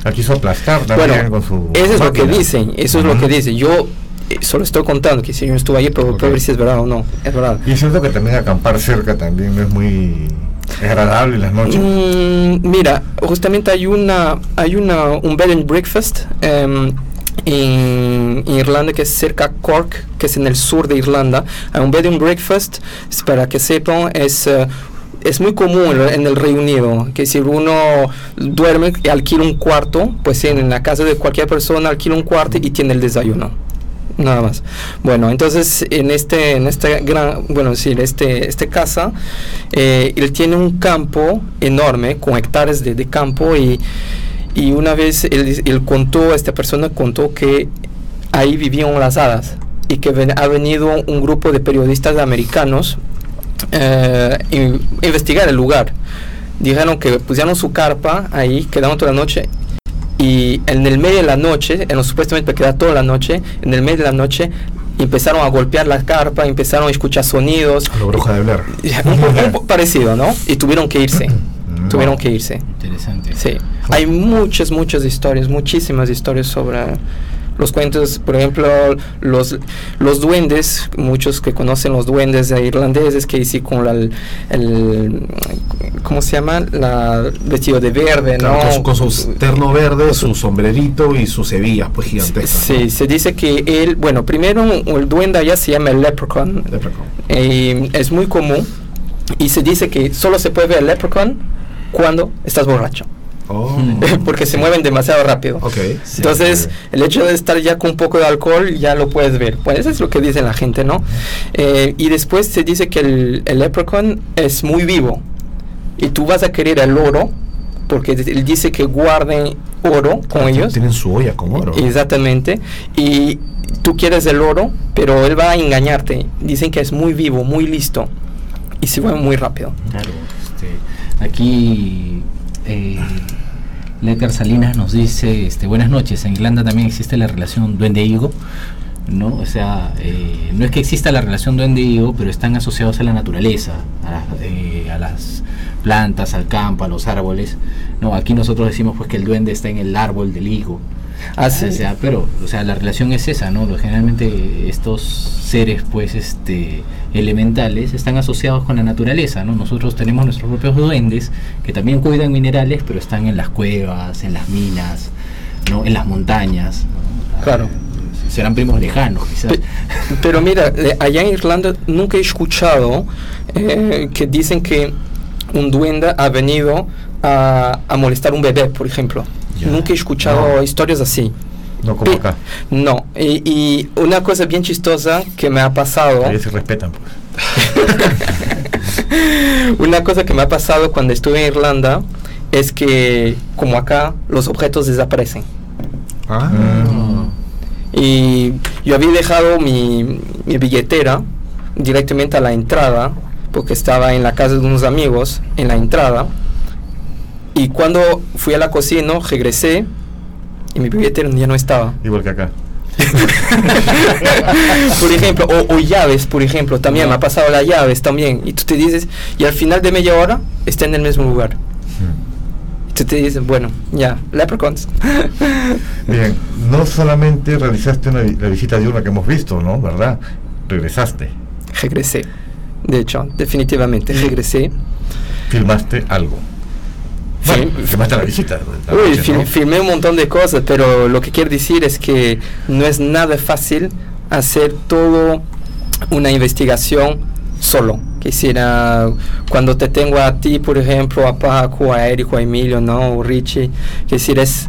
La quiso aplastar Bueno, con su. eso es lo que dicen, eso es lo que dicen. Yo eh, solo estoy contando que si yo estuve ahí, pero Ok. puedo ver si es verdad o no. Es verdad. Y es cierto que también acampar cerca también no es muy agradable en las noches. Mm, mira, justamente hay una, hay una, un bed and breakfast em, en, Irlanda que es cerca a Cork, que es en el sur de Irlanda. Hay un bed and breakfast, es para que sepan, es eh, es muy común en el Reino Unido que si uno duerme y alquila un cuarto, pues en la casa de cualquier persona alquila un cuarto y tiene el desayuno. Nada más. Bueno, entonces en este, en esta gran, bueno, sí, este, este casa, eh, él tiene un campo enorme con hectáreas de, campo y, y una vez él, contó, esta persona contó que ahí vivían las hadas y que ven- ha venido un grupo de periodistas americanos eh, in- investigar el lugar. Dijeron que pusieron su carpa ahí, quedaron toda la noche y en el medio de la noche, en, supuestamente queda toda la noche, en el medio de la noche empezaron a golpear la carpa, empezaron a escuchar sonidos. A la bruja de Blair. un, poco- un poco parecido, ¿no? Y tuvieron que irse. tuvieron que irse. Interesante. Sí. Hay muchas, muchas historias, muchísimas historias sobre los cuentos. Por ejemplo, los, los duendes, muchos que conocen los duendes irlandeses que dicen con la, el, ¿cómo se llama? La vestido de verde, ¿no? con, su- con su terno verde, su sombrerito y sus hebillas pues gigantescas. ¿no? Sí, se dice que él, bueno, primero el duende allá se llama el leprechaun. Leprechaun. Eh, es muy común y se dice que solo se puede ver el leprechaun cuando estás borracho. Oh, porque se mueven demasiado rápido. ok. Entonces, el hecho de estar ya con un poco de alcohol ya lo puedes ver. Pues eso es lo que dice la gente, ¿no? Eh, y después se dice que el, el leprechaun es muy vivo. Y tú vas a querer el oro, porque él dice que guarden oro con ellos. Tienen su olla con oro. Exactamente. Y tú quieres el oro, pero él va a engañarte. Dicen que es muy vivo, muy listo. Y se mueve muy rápido. Claro, este, aquí eh, Letter Salinas nos dice, este, buenas noches, en Irlanda también existe la relación duende-higo, ¿no? O sea, eh, no es que exista la relación duende-higo, pero están asociados a la naturaleza, a, las- eh, a las plantas, al campo, a los árboles, ¿no? Aquí nosotros decimos pues que el duende está en el árbol del higo, Así o sea, pero, o sea, la relación es esa, ¿no? Generalmente estos seres, pues, este, elementales están asociados con la naturaleza, ¿no? Nosotros tenemos nuestros propios duendes que también cuidan minerales, pero están en las cuevas, en las minas, ¿no? En las montañas. ¿no? Claro. Serán primos lejanos, quizás. Pe- Pero mira, eh, allá en Irlanda nunca he escuchado eh, que dicen que un duende ha venido a, a molestar un bebé, por ejemplo. Ya. Nunca he escuchado No. historias así. No como Pe- acá. No, y, y una cosa bien chistosa que me ha pasado, Ahí se respetan, pues. una cosa que me ha pasado cuando estuve en Irlanda es que, como acá, los objetos desaparecen. Ah, Y yo había dejado mi, mi billetera directamente a la entrada, porque estaba en la casa de unos amigos, en la entrada. Y cuando fui a la cocina, regresé y mi billetera ya no estaba. Igual que acá. por ejemplo, o, o llaves, por ejemplo, también me ha pasado las llaves también. Y tú te dices, y al final de media hora está en el mismo lugar. Y tú te dices, bueno, ya, leprechauns. Bien, no solamente realizaste una la visita diurna que hemos visto, ¿no? ¿Verdad? Regresaste. regresé. De hecho, definitivamente regresé. Filmaste algo. Bueno, filmaste la visita. la Uy, noche, fil- ¿no? filmé un montón de cosas, pero lo que quiero decir es que no es nada fácil hacer todo una investigación solo. Quisiera, cuando te tengo a ti, por ejemplo, a Paco, a Erico, a Emilio, ¿no? O Richie, decir, es,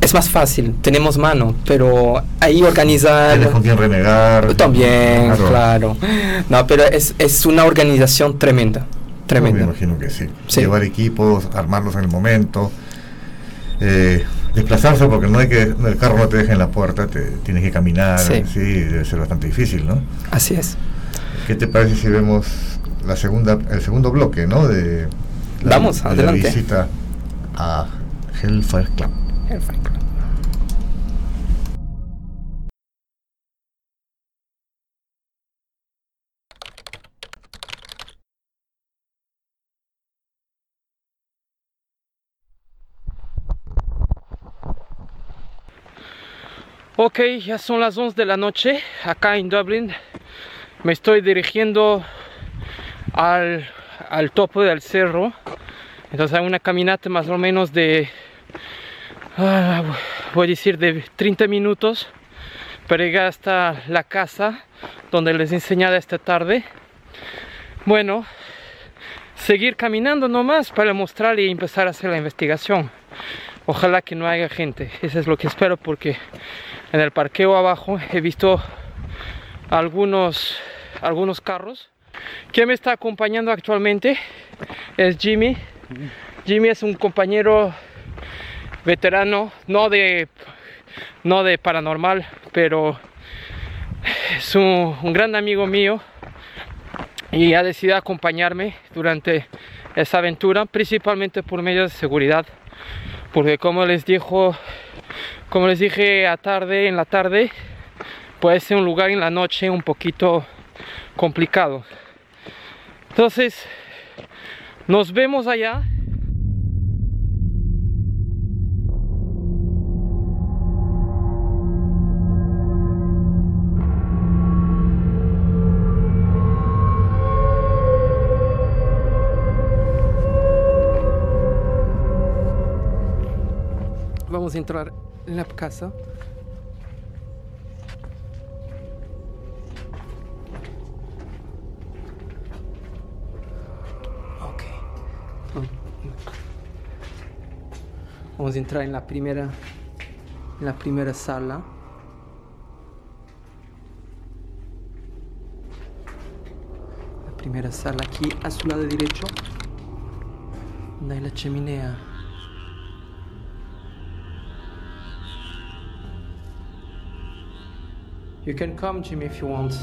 es más fácil, tenemos mano, pero ahí organizar... Tienes con quién renegar. También, claro. No, pero es, es una organización tremenda, Me tremenda. imagino que sí. Sí. Llevar equipos, armarlos en el momento. eh, desplazarse porque no hay que el carro no te deja en la puerta, te tienes que caminar, Sí. sí, debe ser bastante difícil, ¿no? Así es. ¿Qué te parece si vemos la segunda, el segundo bloque, ¿no? De la, Vamos, de la visita a Hellfire Club. Ok, ya son las 11 de la noche acá en Dublín. Me estoy dirigiendo al, al topo del cerro. Entonces hay una caminata más o menos de, ah, voy a decir, de 30 minutos para llegar hasta la casa donde les he enseñado esta tarde. Bueno, seguir caminando nomás para mostrar y empezar a hacer la investigación. Ojalá que no haya gente, eso es lo que espero porque en el parqueo abajo he visto algunos, algunos carros. ¿Quién me está acompañando actualmente? Es Jimmy. Jimmy es un compañero veterano, no de, no de paranormal, pero es un, gran amigo mío y ha decidido acompañarme durante esa aventura, principalmente por medios de seguridad, Porque como les dijo, como les dije a tarde, en la tarde, puede ser un lugar en la noche un poquito complicado. Entonces, nos vemos allá. Entrar en la casa. Ok. Vamos a entrar en la primera, en la primera sala. La primera sala aquí a su lado derecho. Donde hay la chimenea. You can come, Jimmy, if you want.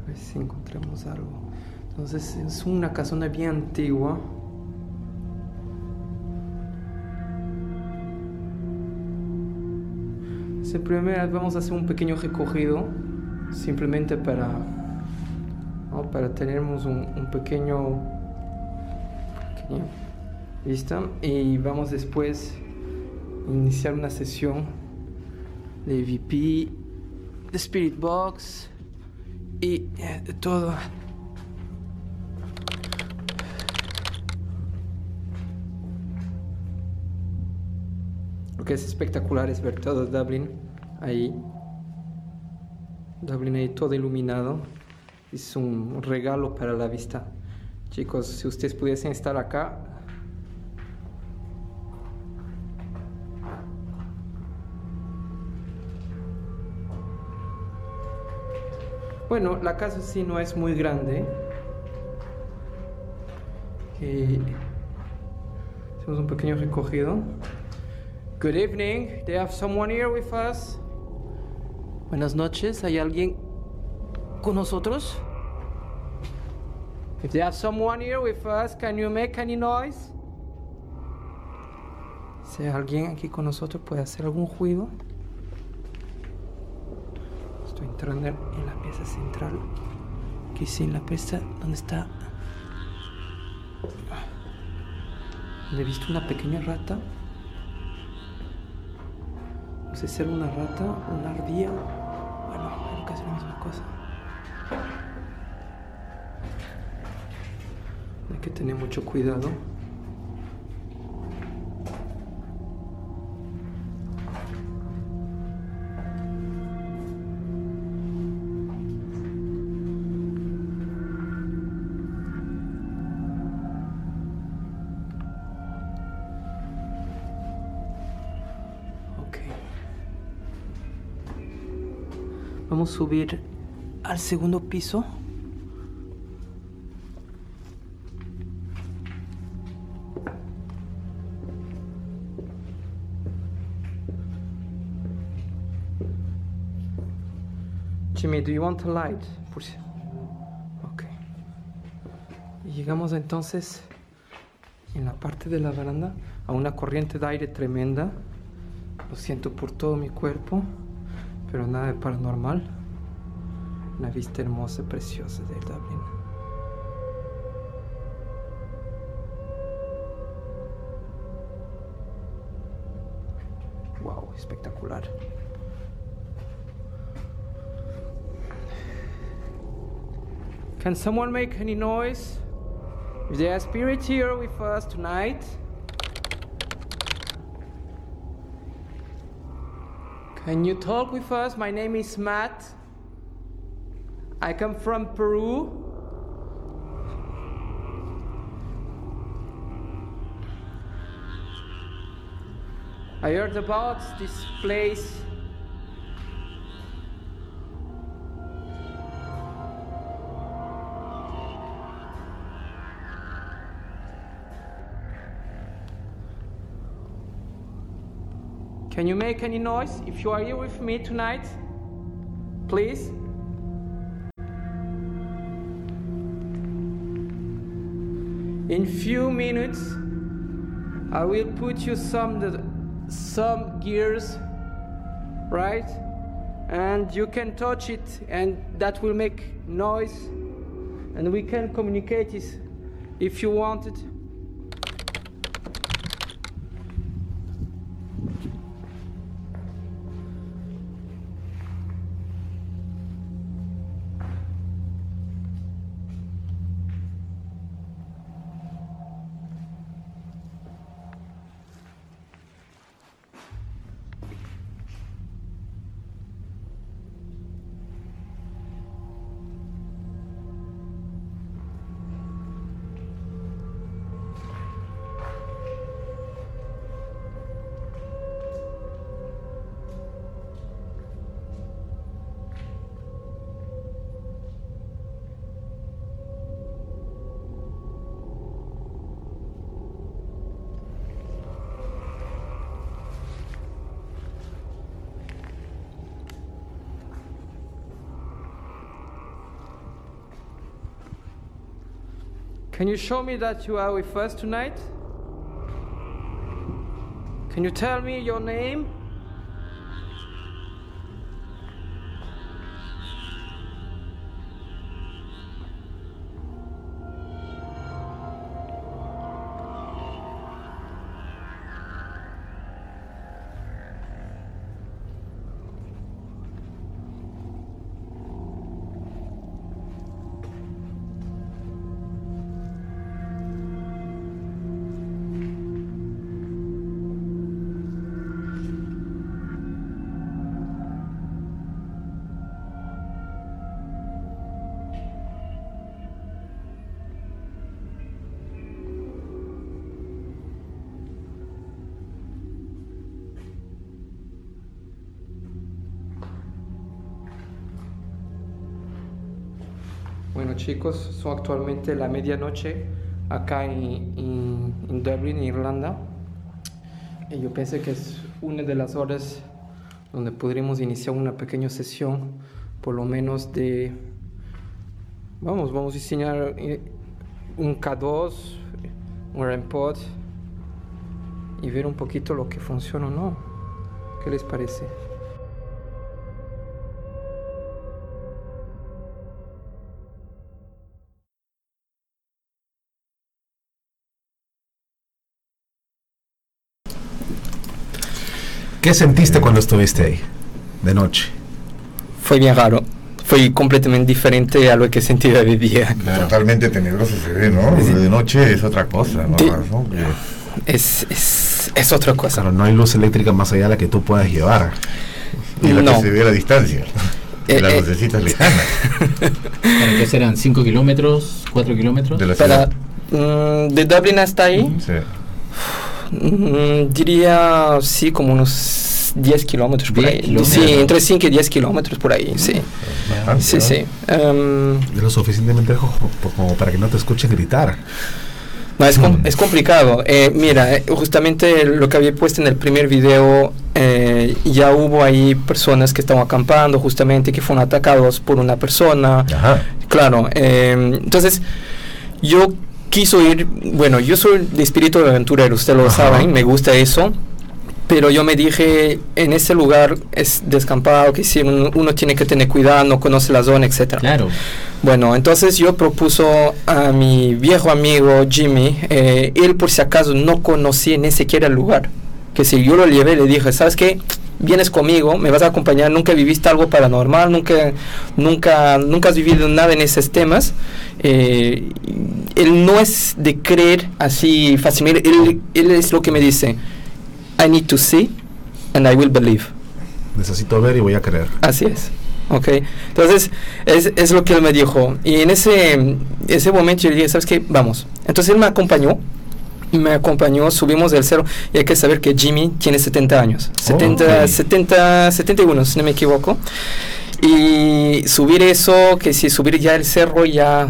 A ver si encontramos algo. Entonces es una casona bien antigua. Sí, primero vamos a hacer un pequeño recogido, simplemente para, ¿no? para tenernos un, un pequeño, pequeño Y vamos después a iniciar una sesión de VP, de Spirit Box y eh, de todo. Lo que es espectacular es ver todo Dublin ahí. Dublin ahí todo iluminado. Es un regalo para la vista. Chicos, si ustedes pudiesen estar acá, Bueno, la casa sí no es muy grande. Y hacemos un pequeño recogido. Good evening. You have someone here with us? Buenas noches. ¿Hay alguien con nosotros? If you have someone here with us, can you make any noise? Si hay alguien aquí con nosotros, puede hacer algún ruido. En la pieza central. Aquí sí, en la pieza donde está. Donde he visto una pequeña rata. No sé si era una rata una ardilla. Bueno, creo que es la misma cosa. Hay que tener mucho cuidado. Subir al segundo piso. Jimmy, do you want a light? Por si- Ok. Llegamos entonces en la parte de la baranda a una corriente de aire tremenda. Lo siento por todo mi cuerpo, pero nada de paranormal. Vista hermosa preciosa de Dublín. Wow, espectacular. Can someone make any noise? Is there a spirit here with us tonight? Can you talk with us? My name is Matt. I come from Peru. I heard about this place. Can you make any noise if you are here with me tonight? Please? In few minutes, I will put you some the, some gears, right? And you can touch it, and that will make noise, and we can communicate if you want it. Can you show me that you are with us tonight? Can you tell me your name? Chicos, son actualmente la medianoche acá en, en, en Dublín, Irlanda. Y yo pensé que es una de las horas donde podríamos iniciar una pequeña sesión, por lo menos de... Vamos, vamos a diseñar eh, un K2, un REMPOD y ver un poquito lo que funciona o no. ¿Qué les parece? ¿Qué sentiste cuando estuviste ahí, de noche? Fue bien raro. Fue completamente diferente a lo que sentí de día. Totalmente tenebroso se ve, ¿no? De noche es otra cosa, ¿no? Es, es, es otra cosa. Claro, no hay luz eléctrica más allá de la que tú puedas llevar. Y la No. que se ve a la distancia. Eh, las eh. lucecitas lejanas ¿Para qué serán? ¿5 kilómetros? ¿4 kilómetros? de la Para, mm, de Dublín hasta ahí, Sí. Mm, diría sí, como unos 10 kilómetros por 10 ahí. kilómetros. Sí, entre 5 y 10 kilómetros por ahí, sí. Bastante, Sí, ¿no? sí. Em, Es lo suficientemente lejos como- como para que no te escuchen gritar. No, es, com- Mm. es complicado. Eh, mira, eh, justamente lo que había puesto en el primer video, eh, ya hubo ahí personas que estaban acampando justamente, que fueron atacados por una persona. Ajá. Claro, eh, entonces yo quiso ir, bueno, yo soy de espíritu de aventurero, ustedes lo saben, me gusta eso. Pero yo me dije, en ese lugar es descampado, que si uno, uno tiene que tener cuidado, no conoce la zona, etcétera. Claro. Bueno, entonces yo propuso a mi viejo amigo Jimmy, eh, él por si acaso no conocía ni siquiera el lugar, que si yo lo llevé le dije, ¿sabes qué? Vienes conmigo, me vas a acompañar, nunca viviste algo paranormal, nunca, nunca, nunca has vivido nada en esos temas. Eh, él no es de creer así fácilmente, él, él es lo que me dice, I need to see and I will believe. Necesito ver y voy a creer. Así es. Ok, entonces es, es lo que él me dijo. Y en ese, ese momento yo le dije, ¿sabes qué? Vamos. Entonces él me acompañó. Me acompañó, subimos del cerro. Y hay que saber que Jimmy tiene 70 años. 70, ok. 70, 71, si no me equivoco. Y subir eso, que si subir ya el cerro ya,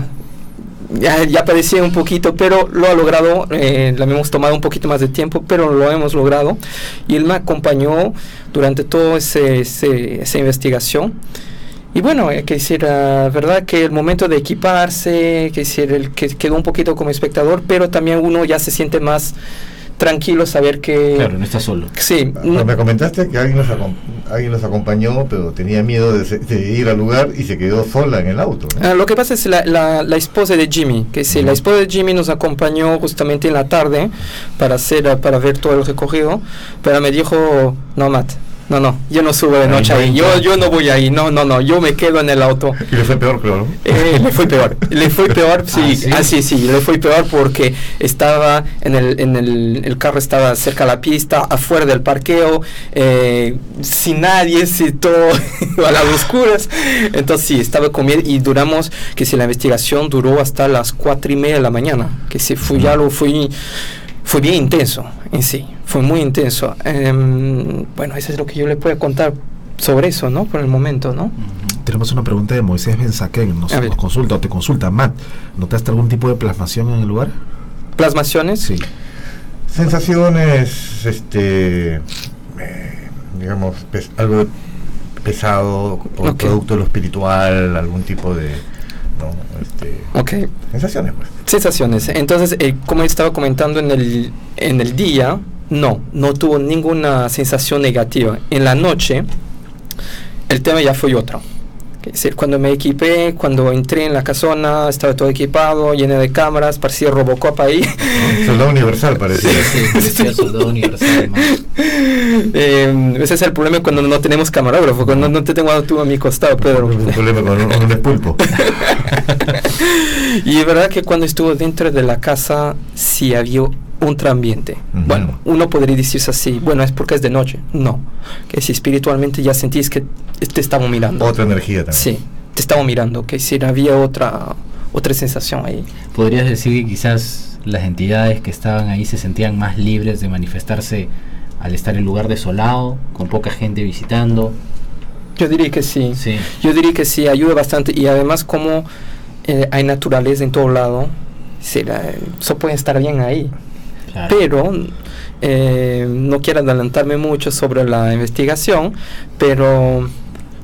ya, ya parecía un poquito, pero lo ha logrado. Eh, le hemos tomado un poquito más de tiempo, pero lo hemos logrado. Y él me acompañó durante toda esa investigación. Y bueno, eh, que decir, ah, verdad que el momento de equiparse, que decir, el que quedó un poquito como espectador, pero también uno ya se siente más tranquilo saber que... Claro, no está solo. Sí. Pero no- me comentaste que alguien los, alguien los acompañó, pero tenía miedo de, se- de ir al lugar y se quedó sola en el auto. ¿no? Ah, lo que pasa es la, la, la esposa de Jimmy, que sí, la esposa de Jimmy nos acompañó justamente en la tarde para hacer ah, para ver todo el recorrido, pero me dijo, no Matt, no, no, yo no subo de noche no ahí, yo, yo no voy ahí, no, no, no, yo me quedo en el auto. Y le fue peor, claro. ¿no? Eh, le fue peor, le fue peor, sí, Ah, ah, ¿sí? sí, le fue peor porque estaba en el, en el, el carro estaba cerca de la pista, afuera del parqueo, eh, sin nadie, sin todo a las oscuras, entonces sí, estaba con miedo y duramos, que si la investigación duró hasta las cuatro y media de la mañana, que si fue ya lo fui, fue bien intenso en sí, fue muy intenso. Em, bueno, eso es lo que yo le puedo contar sobre eso, ¿no? Por el momento, ¿no? Tenemos una pregunta de Moisés Benzaquén. Nos, nos consulta o te consulta. Matt, ¿notaste algún tipo de plasmación en el lugar? Plasmaciones. Sí. Sensaciones, este, eh, digamos, pes- algo pesado, producto de lo espiritual, algún tipo de, ¿no? Este, Ok. sensaciones, pues. Sensaciones. Entonces, eh, como estaba comentando en el, en el día, no, no tuvo ninguna sensación negativa. En la noche, el tema ya fue otro. Es decir, cuando me equipé, cuando entré en la casona, estaba todo equipado, lleno de cámaras, parecía Robocop ahí. Soldado universal parecía. Sí, parecía soldado universal. Eh, ese es el problema cuando no tenemos camarógrafo, cuando no te tengo tú a mi costado, Pedro. Un problema con un, con un pulpo. y es verdad que cuando estuvo dentro de la casa sí había otro ambiente. Bueno, uno podría decirse así, bueno, es porque es de noche. No, que si espiritualmente ya sentís que te estaba mirando. Otra energía también. Sí, te estaba mirando, que si había otra otra sensación ahí. ¿Podrías decir que quizás las entidades que estaban ahí se sentían más libres de manifestarse al estar en lugar desolado, con poca gente visitando? Yo diría que sí. Sí. Yo diría que sí, ayuda bastante y además como eh, hay naturaleza en todo lado, sí, la- eso puede estar bien ahí. Claro. Pero eh, no quiero adelantarme mucho sobre la investigación, pero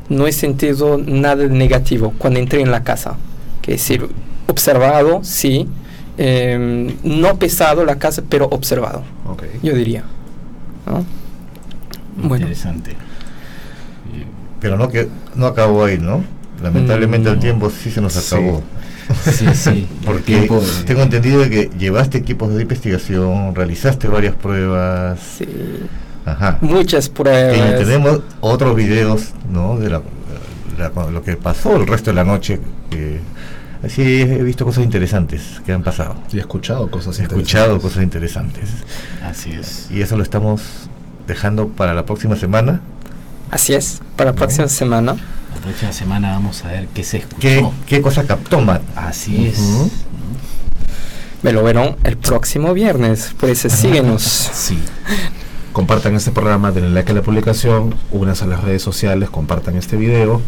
no he sentido nada negativo cuando entré en la casa. Que decir, observado, sí, eh, no pesado la casa, pero observado, Ok. yo diría. ¿no? Bueno, Interesante. Pero no que no acabó ahí, ¿no? Lamentablemente Mm, el tiempo sí se nos sí. acabó. Sí, sí. Porque tiempo tengo entendido de que llevaste equipos de investigación, realizaste varias pruebas. sí, Ajá. muchas Y pruebas. tenemos otros videos, ¿no? De la- la- lo que pasó el resto de la noche. que- así he visto cosas interesantes que han pasado. Y he escuchado cosas He escuchado cosas interesantes. Así es. Y eso lo estamos dejando para la próxima semana. Así es, para la próxima semana. La próxima semana vamos a ver qué se escuchó. ¿Qué, qué cosa captó Matt? Así es. Me lo verán el próximo viernes, pues síguenos. Sí. Compartan este programa, denle like a la publicación, únanse a las redes sociales, compartan este video.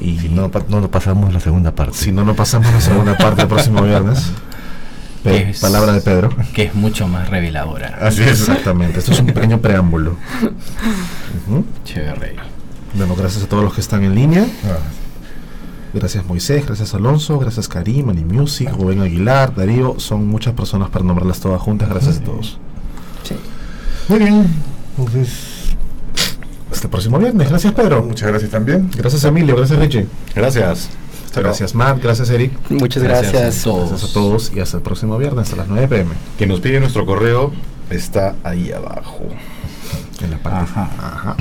Y Si no, no pasamos la segunda parte. si no, no pasamos la segunda parte el próximo viernes. Pe- Es- palabra de Pedro. Que es mucho más reveladora. Así es. Exactamente. Esto es un pequeño preámbulo. Ujú. Chévere. Bueno, gracias a todos los que están en línea. Ah, Gracias Moisés, gracias Alonso, gracias Karim, Ani Music, Rubén Aguilar, Darío. Son muchas personas para nombrarlas todas juntas. Gracias a todos. Sí. Muy bien. Entonces, Hasta el próximo viernes. Gracias Pedro. muchas gracias también. Gracias Emilio, gracias Richie. Gracias. Gracias Matt, gracias Eric. Muchas Gracias gracias. a todos. Gracias a todos y hasta el próximo viernes a las 9 pm. Que nos pide nuestro correo está ahí abajo. En la parte. Ajá. Ajá.